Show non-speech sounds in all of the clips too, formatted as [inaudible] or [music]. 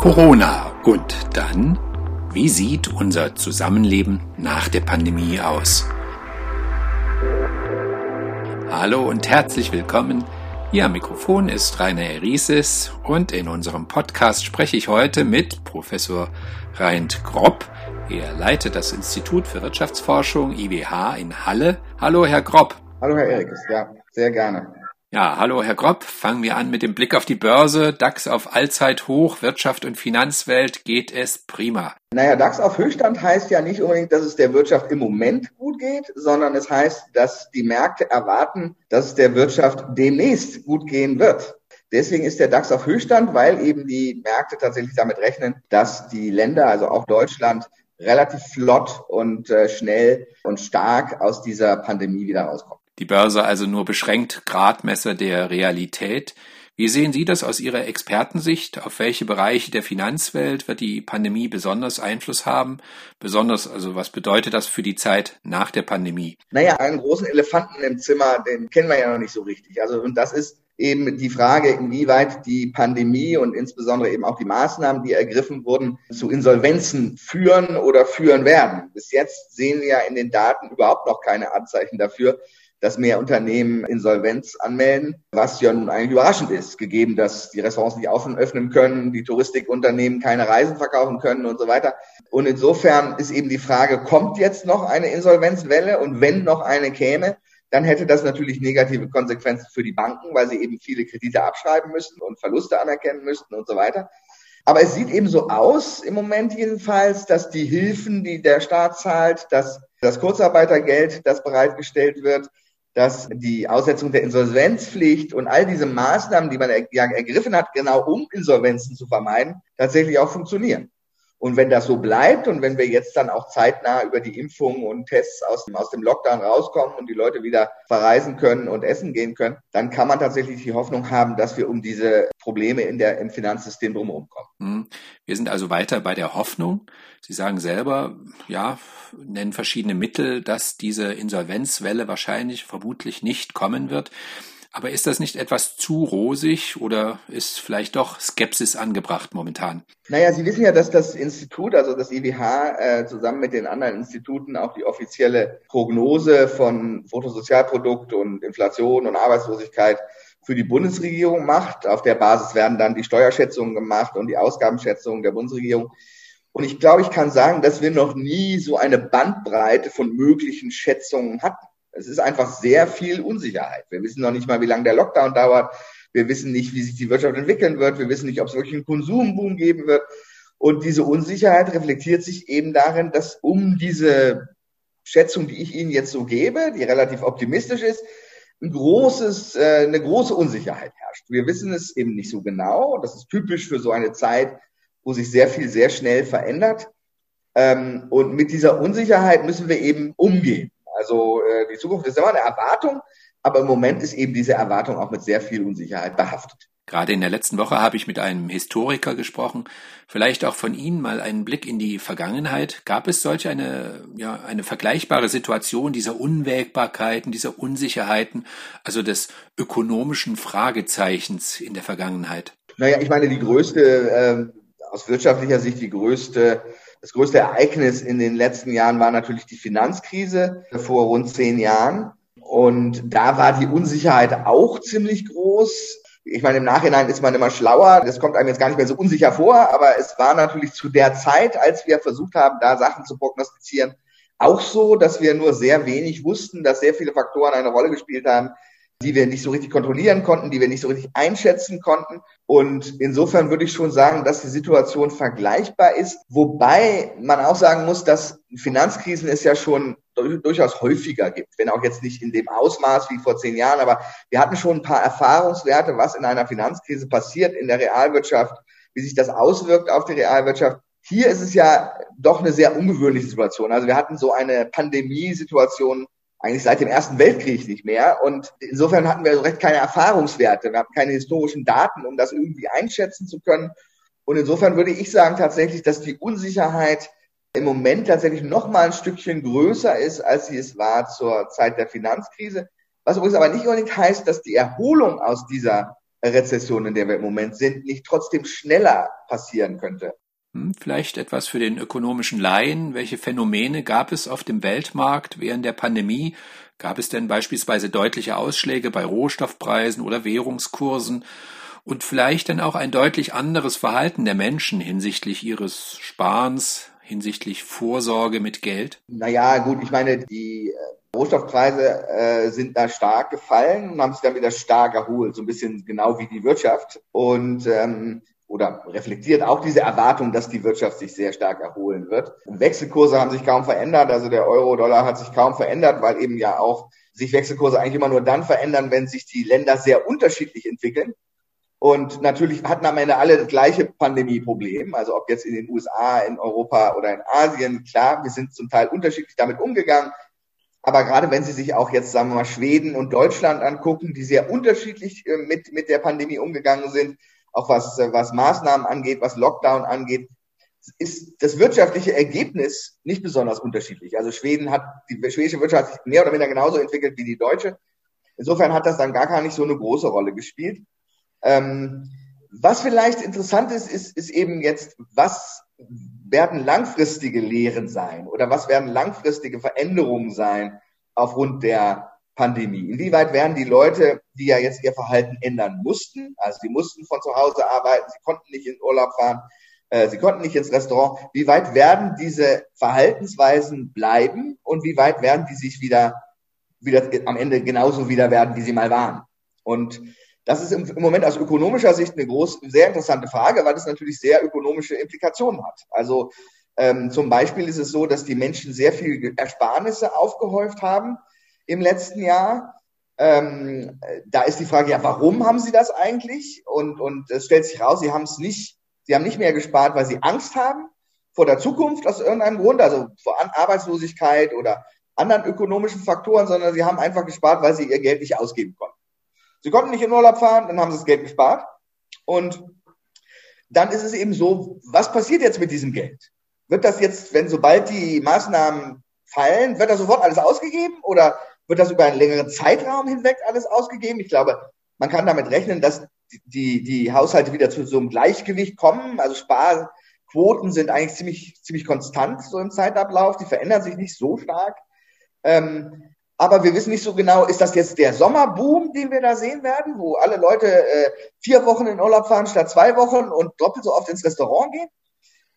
Corona und dann, wie sieht unser Zusammenleben nach der Pandemie aus? Hallo und herzlich willkommen. Am Mikrofon ist Rainer Erises und in unserem Podcast spreche ich heute mit Professor Reint Gropp. Er leitet das Institut für Wirtschaftsforschung IWH in Halle. Hallo, Herr Gropp. Hallo, Herr Erikes. Ja, sehr gerne. Ja, hallo Herr Gropp. Fangen wir an mit dem Blick auf die Börse. DAX auf Allzeithoch, Wirtschaft und Finanzwelt geht es prima. Naja, DAX auf Höchststand heißt ja nicht unbedingt, dass es der Wirtschaft im Moment gut geht, sondern es heißt, dass die Märkte erwarten, dass es der Wirtschaft demnächst gut gehen wird. Deswegen ist der DAX auf Höchststand, weil eben die Märkte tatsächlich damit rechnen, dass die Länder, also auch Deutschland, relativ flott und äh, schnell und stark aus dieser Pandemie wieder rauskommen. Die Börse also nur beschränkt Gradmesser der Realität. Wie sehen Sie das aus Ihrer Expertensicht? Auf welche Bereiche der Finanzwelt wird die Pandemie besonders Einfluss haben? Besonders, also was bedeutet das für die Zeit nach der Pandemie? Naja, einen großen Elefanten im Zimmer, den kennen wir ja noch nicht so richtig. Also, und das ist eben die Frage, inwieweit die Pandemie und insbesondere eben auch die Maßnahmen, die ergriffen wurden, zu Insolvenzen führen oder führen werden. Bis jetzt sehen wir ja in den Daten überhaupt noch keine Anzeichen dafür, dass mehr Unternehmen Insolvenz anmelden, was ja nun eigentlich überraschend ist, gegeben, dass die Restaurants nicht offen öffnen können, die Touristikunternehmen keine Reisen verkaufen können und so weiter. Und insofern ist eben die Frage, kommt jetzt noch eine Insolvenzwelle und wenn noch eine käme, dann hätte das natürlich negative Konsequenzen für die Banken, weil sie eben viele Kredite abschreiben müssten und Verluste anerkennen müssten und so weiter. Aber es sieht eben so aus, im Moment jedenfalls, dass die Hilfen, die der Staat zahlt, dass das Kurzarbeitergeld, das bereitgestellt wird, dass die Aussetzung der Insolvenzpflicht und all diese Maßnahmen, die man ergriffen hat, genau um Insolvenzen zu vermeiden, tatsächlich auch funktionieren. Und wenn das so bleibt und wenn wir jetzt dann auch zeitnah über die Impfungen und Tests aus dem, aus dem Lockdown rauskommen und die Leute wieder verreisen können und essen gehen können, dann kann man tatsächlich die Hoffnung haben, dass wir um diese Probleme in der, im Finanzsystem drumherum kommen. Hm. Wir sind also weiter bei der Hoffnung. Sie sagen selber, ja, nennen verschiedene Mittel, dass diese Insolvenzwelle wahrscheinlich vermutlich nicht kommen wird. Aber ist das nicht etwas zu rosig oder ist vielleicht doch Skepsis angebracht momentan? Naja, Sie wissen ja, dass das Institut, also das IWH, äh, zusammen mit den anderen Instituten auch die offizielle Prognose von Bruttosozialprodukt und Inflation und Arbeitslosigkeit für die Bundesregierung macht. Auf der Basis werden dann die Steuerschätzungen gemacht und die Ausgabenschätzungen der Bundesregierung. Und ich glaube, ich kann sagen, dass wir noch nie so eine Bandbreite von möglichen Schätzungen hatten. Es ist einfach sehr viel Unsicherheit. Wir wissen noch nicht mal, wie lange der Lockdown dauert. Wir wissen nicht, wie sich die Wirtschaft entwickeln wird. Wir wissen nicht, ob es wirklich einen Konsumboom geben wird. Und diese Unsicherheit reflektiert sich eben darin, dass um diese Schätzung, die ich Ihnen jetzt so gebe, die relativ optimistisch ist, ein großes, äh, eine große Unsicherheit herrscht. Wir wissen es eben nicht so genau. Das ist typisch für so eine Zeit, wo sich sehr viel sehr schnell verändert. Ähm, und mit dieser Unsicherheit müssen wir eben umgehen. Also äh, die Zukunft ist immer eine Erwartung, aber im Moment ist eben diese Erwartung auch mit sehr viel Unsicherheit behaftet. Gerade in der letzten Woche habe ich mit einem Historiker gesprochen. Vielleicht auch von Ihnen mal einen Blick in die Vergangenheit. Gab es solch eine, ja, eine vergleichbare Situation dieser Unwägbarkeiten, dieser Unsicherheiten, also des ökonomischen Fragezeichens in der Vergangenheit? Naja, ich meine, die größte, äh, aus wirtschaftlicher Sicht die größte das größte Ereignis in den letzten Jahren war natürlich die Finanzkrise vor rund zehn Jahren. Und da war die Unsicherheit auch ziemlich groß. Ich meine, im Nachhinein ist man immer schlauer. Das kommt einem jetzt gar nicht mehr so unsicher vor. Aber es war natürlich zu der Zeit, als wir versucht haben, da Sachen zu prognostizieren, auch so, dass wir nur sehr wenig wussten, dass sehr viele Faktoren eine Rolle gespielt haben, die wir nicht so richtig kontrollieren konnten, die wir nicht so richtig einschätzen konnten. Und insofern würde ich schon sagen, dass die Situation vergleichbar ist, wobei man auch sagen muss, dass Finanzkrisen es ja schon durchaus häufiger gibt, wenn auch jetzt nicht in dem Ausmaß wie vor zehn Jahren, aber wir hatten schon ein paar Erfahrungswerte, was in einer Finanzkrise passiert in der Realwirtschaft, wie sich das auswirkt auf die Realwirtschaft. Hier ist es ja doch eine sehr ungewöhnliche Situation. Also wir hatten so eine Pandemiesituation eigentlich seit dem Ersten Weltkrieg nicht mehr. Und insofern hatten wir so recht keine Erfahrungswerte. Wir haben keine historischen Daten, um das irgendwie einschätzen zu können. Und insofern würde ich sagen tatsächlich, dass die Unsicherheit im Moment tatsächlich noch mal ein Stückchen größer ist, als sie es war zur Zeit der Finanzkrise. Was übrigens aber nicht unbedingt heißt, dass die Erholung aus dieser Rezession, in der wir im Moment sind, nicht trotzdem schneller passieren könnte. Hm, vielleicht etwas für den ökonomischen Laien. Welche Phänomene gab es auf dem Weltmarkt während der Pandemie? Gab es denn beispielsweise deutliche Ausschläge bei Rohstoffpreisen oder Währungskursen? Und vielleicht dann auch ein deutlich anderes Verhalten der Menschen hinsichtlich ihres Sparens, hinsichtlich Vorsorge mit Geld? Naja, gut, ich meine, die äh, Rohstoffpreise äh, sind da stark gefallen und haben sich dann wieder stark erholt, so ein bisschen genau wie die Wirtschaft. Und ähm, oder reflektiert auch diese Erwartung, dass die Wirtschaft sich sehr stark erholen wird. Wechselkurse haben sich kaum verändert, also der Euro-Dollar hat sich kaum verändert, weil eben ja auch sich Wechselkurse eigentlich immer nur dann verändern, wenn sich die Länder sehr unterschiedlich entwickeln. Und natürlich hatten am Ende alle das gleiche Pandemieproblem. Also ob jetzt in den USA, in Europa oder in Asien. Klar, wir sind zum Teil unterschiedlich damit umgegangen. Aber gerade wenn Sie sich auch jetzt, sagen wir mal, Schweden und Deutschland angucken, die sehr unterschiedlich äh, mit, mit der Pandemie umgegangen sind, auch was, was Maßnahmen angeht, was Lockdown angeht, ist das wirtschaftliche Ergebnis nicht besonders unterschiedlich. Also Schweden hat, die schwedische Wirtschaft sich mehr oder weniger genauso entwickelt wie die deutsche. Insofern hat das dann gar, gar nicht so eine große Rolle gespielt. Ähm, was vielleicht interessant ist, ist, ist eben jetzt, was werden langfristige Lehren sein oder was werden langfristige Veränderungen sein aufgrund der Pandemie? Inwieweit werden die Leute, die ja jetzt ihr Verhalten ändern mussten, also sie mussten von zu Hause arbeiten, sie konnten nicht in Urlaub fahren, äh, sie konnten nicht ins Restaurant, wie weit werden diese Verhaltensweisen bleiben und wie weit werden die sich wieder, wieder am Ende genauso wieder werden, wie sie mal waren? Und das ist im, Moment aus ökonomischer Sicht eine groß, sehr interessante Frage, weil es natürlich sehr ökonomische Implikationen hat. Also ähm, zum Beispiel ist es so, dass die Menschen sehr viel Ersparnisse aufgehäuft haben im letzten Jahr. Ähm, da ist die Frage, ja, warum haben sie das eigentlich? Und, und es stellt sich raus, sie haben es nicht, sie haben nicht mehr gespart, weil sie Angst haben vor der Zukunft aus irgendeinem Grund, also vor Arbeitslosigkeit oder anderen ökonomischen Faktoren, sondern sie haben einfach gespart, weil sie ihr Geld nicht ausgeben konnten. Sie konnten nicht in Urlaub fahren, dann haben sie das Geld gespart. Und dann ist es eben so, was passiert jetzt mit diesem Geld? Wird das jetzt, wenn sobald die Maßnahmen fallen, wird das sofort alles ausgegeben oder wird das über einen längeren Zeitraum hinweg alles ausgegeben? Ich glaube, man kann damit rechnen, dass die, die Haushalte wieder zu so einem Gleichgewicht kommen. Also Sparquoten sind eigentlich ziemlich, ziemlich konstant so im Zeitablauf. Die verändern sich nicht so stark. Ähm, aber wir wissen nicht so genau, ist das jetzt der Sommerboom, den wir da sehen werden, wo alle Leute äh, vier Wochen in Urlaub fahren statt zwei Wochen und doppelt so oft ins Restaurant gehen?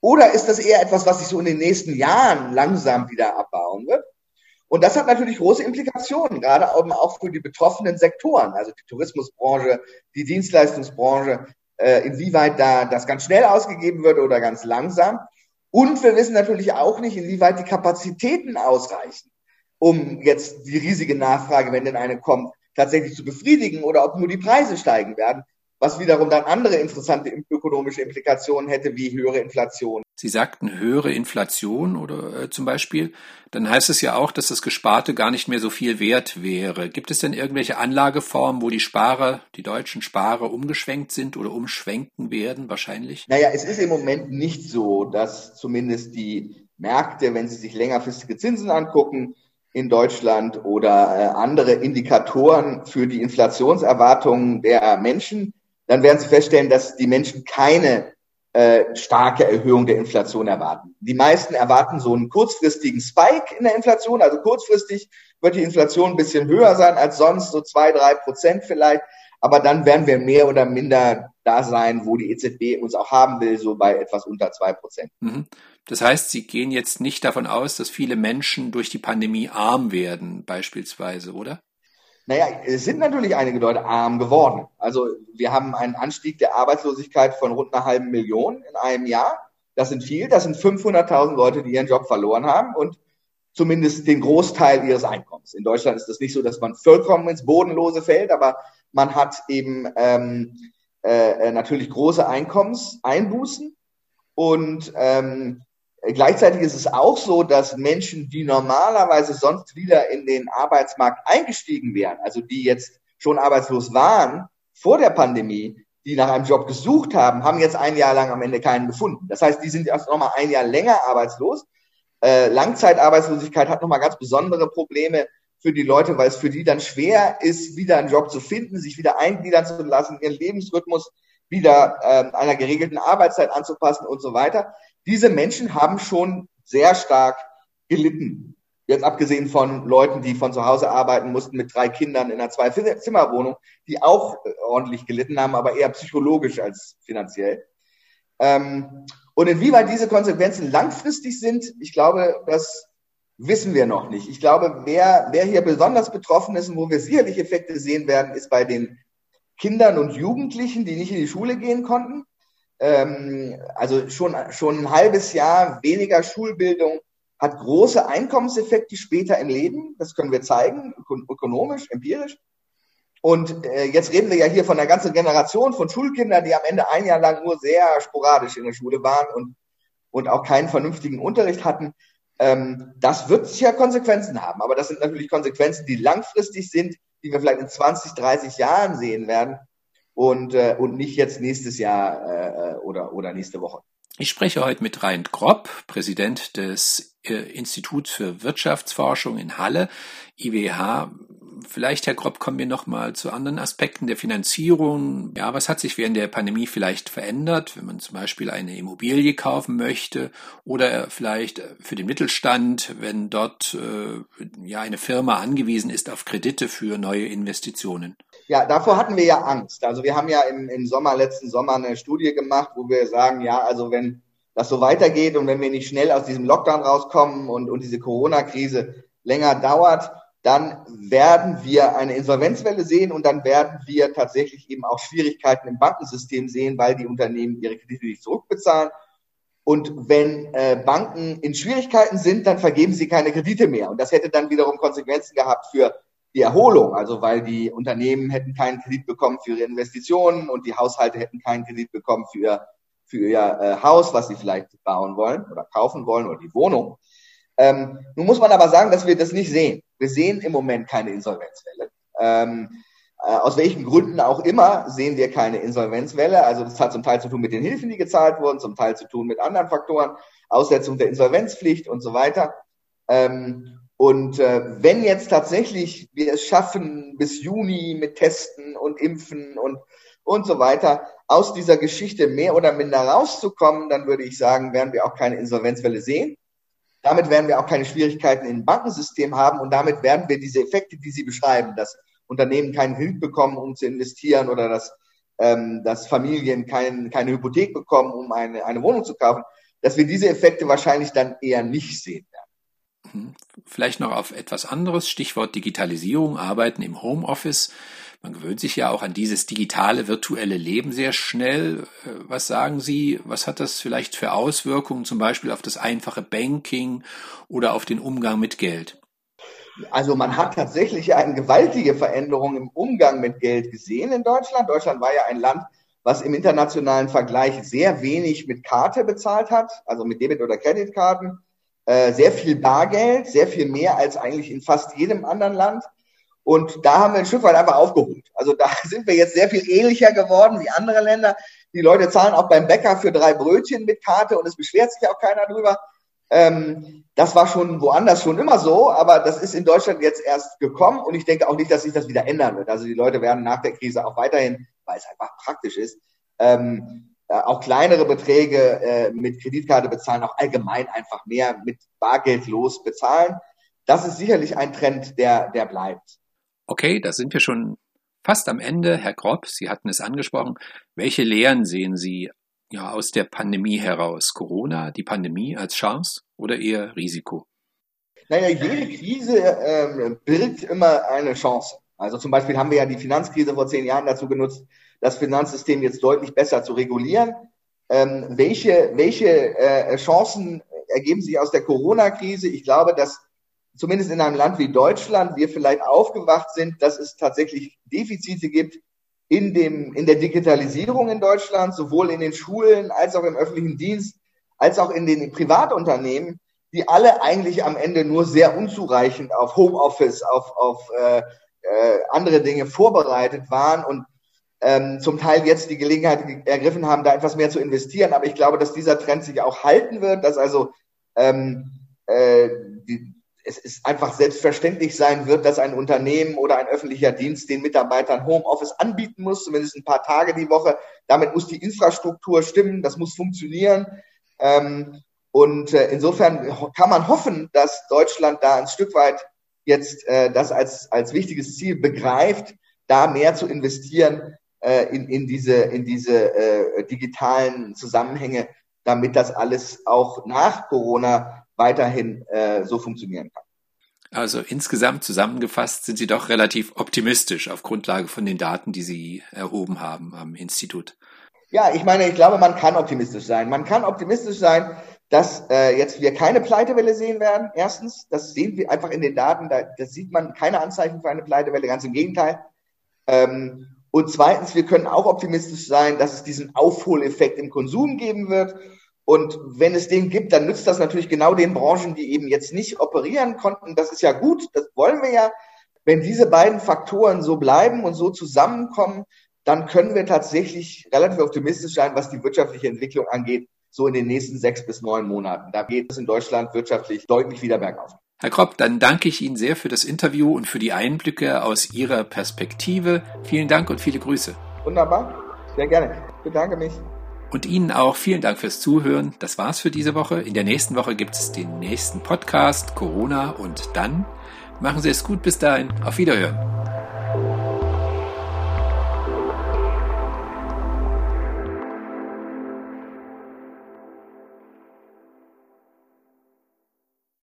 Oder ist das eher etwas, was sich so in den nächsten Jahren langsam wieder abbauen wird? Und das hat natürlich große Implikationen, gerade auch für die betroffenen Sektoren, also die Tourismusbranche, die Dienstleistungsbranche, äh, inwieweit da das ganz schnell ausgegeben wird oder ganz langsam. Und wir wissen natürlich auch nicht, inwieweit die Kapazitäten ausreichen um jetzt die riesige Nachfrage, wenn denn eine kommt, tatsächlich zu befriedigen oder ob nur die Preise steigen werden, was wiederum dann andere interessante ökonomische Implikationen hätte, wie höhere Inflation. Sie sagten höhere Inflation oder äh, zum Beispiel, dann heißt es ja auch, dass das Gesparte gar nicht mehr so viel wert wäre. Gibt es denn irgendwelche Anlageformen, wo die Sparer, die deutschen Sparer umgeschwenkt sind oder umschwenken werden wahrscheinlich? Naja, es ist im Moment nicht so, dass zumindest die Märkte, wenn sie sich längerfristige Zinsen angucken, in Deutschland oder äh, andere Indikatoren für die Inflationserwartungen der Menschen, dann werden Sie feststellen, dass die Menschen keine äh, starke Erhöhung der Inflation erwarten. Die meisten erwarten so einen kurzfristigen Spike in der Inflation. Also kurzfristig wird die Inflation ein bisschen höher sein als sonst, so zwei, drei Prozent vielleicht. Aber dann werden wir mehr oder minder da sein, wo die EZB uns auch haben will, so bei etwas unter zwei Prozent. Mhm. Das heißt, Sie gehen jetzt nicht davon aus, dass viele Menschen durch die Pandemie arm werden, beispielsweise, oder? Naja, es sind natürlich einige Leute arm geworden. Also wir haben einen Anstieg der Arbeitslosigkeit von rund einer halben Million in einem Jahr. Das sind viel. Das sind 500.000 Leute, die ihren Job verloren haben und zumindest den Großteil ihres Einkommens. In Deutschland ist das nicht so, dass man vollkommen ins Bodenlose fällt, aber man hat eben ähm, äh, natürlich große Einkommenseinbußen und ähm, Gleichzeitig ist es auch so, dass Menschen, die normalerweise sonst wieder in den Arbeitsmarkt eingestiegen wären, also die jetzt schon arbeitslos waren vor der Pandemie, die nach einem Job gesucht haben, haben jetzt ein Jahr lang am Ende keinen gefunden. Das heißt, die sind erst nochmal ein Jahr länger arbeitslos. Äh, Langzeitarbeitslosigkeit hat nochmal ganz besondere Probleme für die Leute, weil es für die dann schwer ist, wieder einen Job zu finden, sich wieder eingliedern zu lassen, ihren Lebensrhythmus wieder äh, einer geregelten Arbeitszeit anzupassen und so weiter. Diese Menschen haben schon sehr stark gelitten. Jetzt abgesehen von Leuten, die von zu Hause arbeiten mussten mit drei Kindern in einer Zwei-Zimmer-Wohnung, die auch ordentlich gelitten haben, aber eher psychologisch als finanziell. Ähm, und inwieweit diese Konsequenzen langfristig sind, ich glaube, das wissen wir noch nicht. Ich glaube, wer, wer hier besonders betroffen ist und wo wir sicherlich Effekte sehen werden, ist bei den Kindern und Jugendlichen, die nicht in die Schule gehen konnten. Ähm, also schon, schon ein halbes Jahr weniger Schulbildung hat große Einkommenseffekte später im Leben. Das können wir zeigen, ökonomisch, empirisch. Und äh, jetzt reden wir ja hier von einer ganzen Generation von Schulkindern, die am Ende ein Jahr lang nur sehr sporadisch in der Schule waren und, und auch keinen vernünftigen Unterricht hatten. Ähm, das wird sicher Konsequenzen haben. Aber das sind natürlich Konsequenzen, die langfristig sind, die wir vielleicht in 20, 30 Jahren sehen werden und, äh, und nicht jetzt nächstes Jahr äh, oder, oder nächste Woche. Ich spreche heute mit Rein Gropp, Präsident des äh, Instituts für Wirtschaftsforschung in Halle, IWH. Vielleicht, Herr Gropp, kommen wir noch mal zu anderen Aspekten der Finanzierung. Ja, was hat sich während der Pandemie vielleicht verändert, wenn man zum Beispiel eine Immobilie kaufen möchte oder vielleicht für den Mittelstand, wenn dort äh, ja eine Firma angewiesen ist auf Kredite für neue Investitionen? Ja, davor hatten wir ja Angst. Also wir haben ja im, im Sommer, letzten Sommer eine Studie gemacht, wo wir sagen, ja, also wenn das so weitergeht und wenn wir nicht schnell aus diesem Lockdown rauskommen und, und diese Corona-Krise länger dauert, dann werden wir eine Insolvenzwelle sehen und dann werden wir tatsächlich eben auch Schwierigkeiten im Bankensystem sehen, weil die Unternehmen ihre Kredite nicht zurückbezahlen. Und wenn äh, Banken in Schwierigkeiten sind, dann vergeben sie keine Kredite mehr. Und das hätte dann wiederum Konsequenzen gehabt für die Erholung, also weil die Unternehmen hätten keinen Kredit bekommen für ihre Investitionen und die Haushalte hätten keinen Kredit bekommen für ihr, für ihr äh, Haus, was sie vielleicht bauen wollen oder kaufen wollen oder die Wohnung. Ähm, nun muss man aber sagen, dass wir das nicht sehen. Wir sehen im Moment keine Insolvenzwelle. Ähm, äh, aus welchen Gründen auch immer sehen wir keine Insolvenzwelle. Also das hat zum Teil zu tun mit den Hilfen, die gezahlt wurden, zum Teil zu tun mit anderen Faktoren, Aussetzung der Insolvenzpflicht und so weiter. Ähm, und äh, wenn jetzt tatsächlich wir es schaffen, bis Juni mit Testen und Impfen und, und so weiter aus dieser Geschichte mehr oder minder rauszukommen, dann würde ich sagen, werden wir auch keine Insolvenzwelle sehen. Damit werden wir auch keine Schwierigkeiten im Bankensystem haben und damit werden wir diese Effekte, die Sie beschreiben, dass Unternehmen keinen Hilf bekommen, um zu investieren oder dass, ähm, dass Familien kein, keine Hypothek bekommen, um eine, eine Wohnung zu kaufen, dass wir diese Effekte wahrscheinlich dann eher nicht sehen. Vielleicht noch auf etwas anderes, Stichwort Digitalisierung, Arbeiten im Homeoffice. Man gewöhnt sich ja auch an dieses digitale, virtuelle Leben sehr schnell. Äh, was sagen Sie, was hat das vielleicht für Auswirkungen zum Beispiel auf das einfache Banking oder auf den Umgang mit Geld? Also man hat tatsächlich [laughs] eine gewaltige Veränderung im Umgang mit Geld gesehen in Deutschland. Deutschland war ja ein Land, was im internationalen Vergleich sehr wenig mit Karte bezahlt hat, also mit Debit- oder Kreditkarten äh, sehr viel Bargeld, sehr viel mehr als eigentlich in fast jedem anderen Land. Und da haben wir ein Stück weit einfach aufgeholt. Also da [laughs] sind wir jetzt sehr viel ähnlicher geworden wie andere Länder. Die Leute zahlen auch beim Bäcker für drei Brötchen mit Karte und es beschwert sich auch keiner drüber. Ähm, das war schon woanders schon immer so, aber das ist in Deutschland jetzt erst gekommen und ich denke auch nicht, dass sich das wieder ändern wird. Also die Leute werden nach der Krise auch weiterhin, weil es einfach praktisch ist, ähm, äh, auch kleinere Beträge äh, mit Kreditkarte bezahlen, auch allgemein einfach mehr mit Bargeld los bezahlen. Das ist sicherlich ein Trend, der, der bleibt. Okay, da sind wir schon fast am Ende. Herr Grob, Sie hatten es angesprochen. Welche Lehren sehen Sie ja, aus der Pandemie heraus? Corona, die Pandemie als Chance oder eher Risiko? Naja, jede Krise ähm, birgt immer eine Chance. Also zum Beispiel haben wir ja die Finanzkrise vor zehn Jahren dazu genutzt, das Finanzsystem jetzt deutlich besser zu regulieren. Ähm, welche welche äh, Chancen ergeben sich aus der Corona-Krise? Ich glaube, dass zumindest in einem Land wie Deutschland wir vielleicht aufgewacht sind, dass es tatsächlich Defizite gibt in dem in der Digitalisierung in Deutschland, sowohl in den Schulen als auch im öffentlichen Dienst, als auch in den Privatunternehmen, die alle eigentlich am Ende nur sehr unzureichend auf Homeoffice, auf auf äh, äh, andere Dinge vorbereitet waren und ähm, zum Teil jetzt die Gelegenheit ergriffen haben, da etwas mehr zu investieren. Aber ich glaube, dass dieser Trend sich auch halten wird, dass also ähm, äh, die, es ist einfach selbstverständlich sein wird, dass ein Unternehmen oder ein öffentlicher Dienst den Mitarbeitern Homeoffice anbieten muss, zumindest ein paar Tage die Woche. Damit muss die Infrastruktur stimmen, das muss funktionieren. Ähm, und äh, insofern kann man hoffen, dass Deutschland da ein Stück weit jetzt äh, das als, als wichtiges Ziel begreift, da mehr zu investieren äh, in, in diese, in diese äh, digitalen Zusammenhänge, damit das alles auch nach Corona weiterhin äh, so funktionieren kann. Also insgesamt zusammengefasst sind Sie doch relativ optimistisch auf Grundlage von den Daten, die Sie erhoben haben am Institut. Ja, ich meine, ich glaube, man kann optimistisch sein. Man kann optimistisch sein, dass äh, jetzt wir keine Pleitewelle sehen werden. Erstens, das sehen wir einfach in den Daten, da das sieht man keine Anzeichen für eine Pleitewelle, ganz im Gegenteil. Ähm, und zweitens, wir können auch optimistisch sein, dass es diesen Aufholeffekt im Konsum geben wird. Und wenn es den gibt, dann nützt das natürlich genau den Branchen, die eben jetzt nicht operieren konnten. Das ist ja gut, das wollen wir ja. Wenn diese beiden Faktoren so bleiben und so zusammenkommen, dann können wir tatsächlich relativ optimistisch sein, was die wirtschaftliche Entwicklung angeht, so in den nächsten sechs bis neun Monaten. Da geht es in Deutschland wirtschaftlich deutlich wieder bergauf. Herr Kropp, dann danke ich Ihnen sehr für das Interview und für die Einblicke aus Ihrer Perspektive. Vielen Dank und viele Grüße. Wunderbar, sehr gerne. Ich bedanke mich. Und Ihnen auch vielen Dank fürs Zuhören. Das war's für diese Woche. In der nächsten Woche gibt es den nächsten Podcast Corona und dann machen Sie es gut bis dahin. Auf Wiederhören.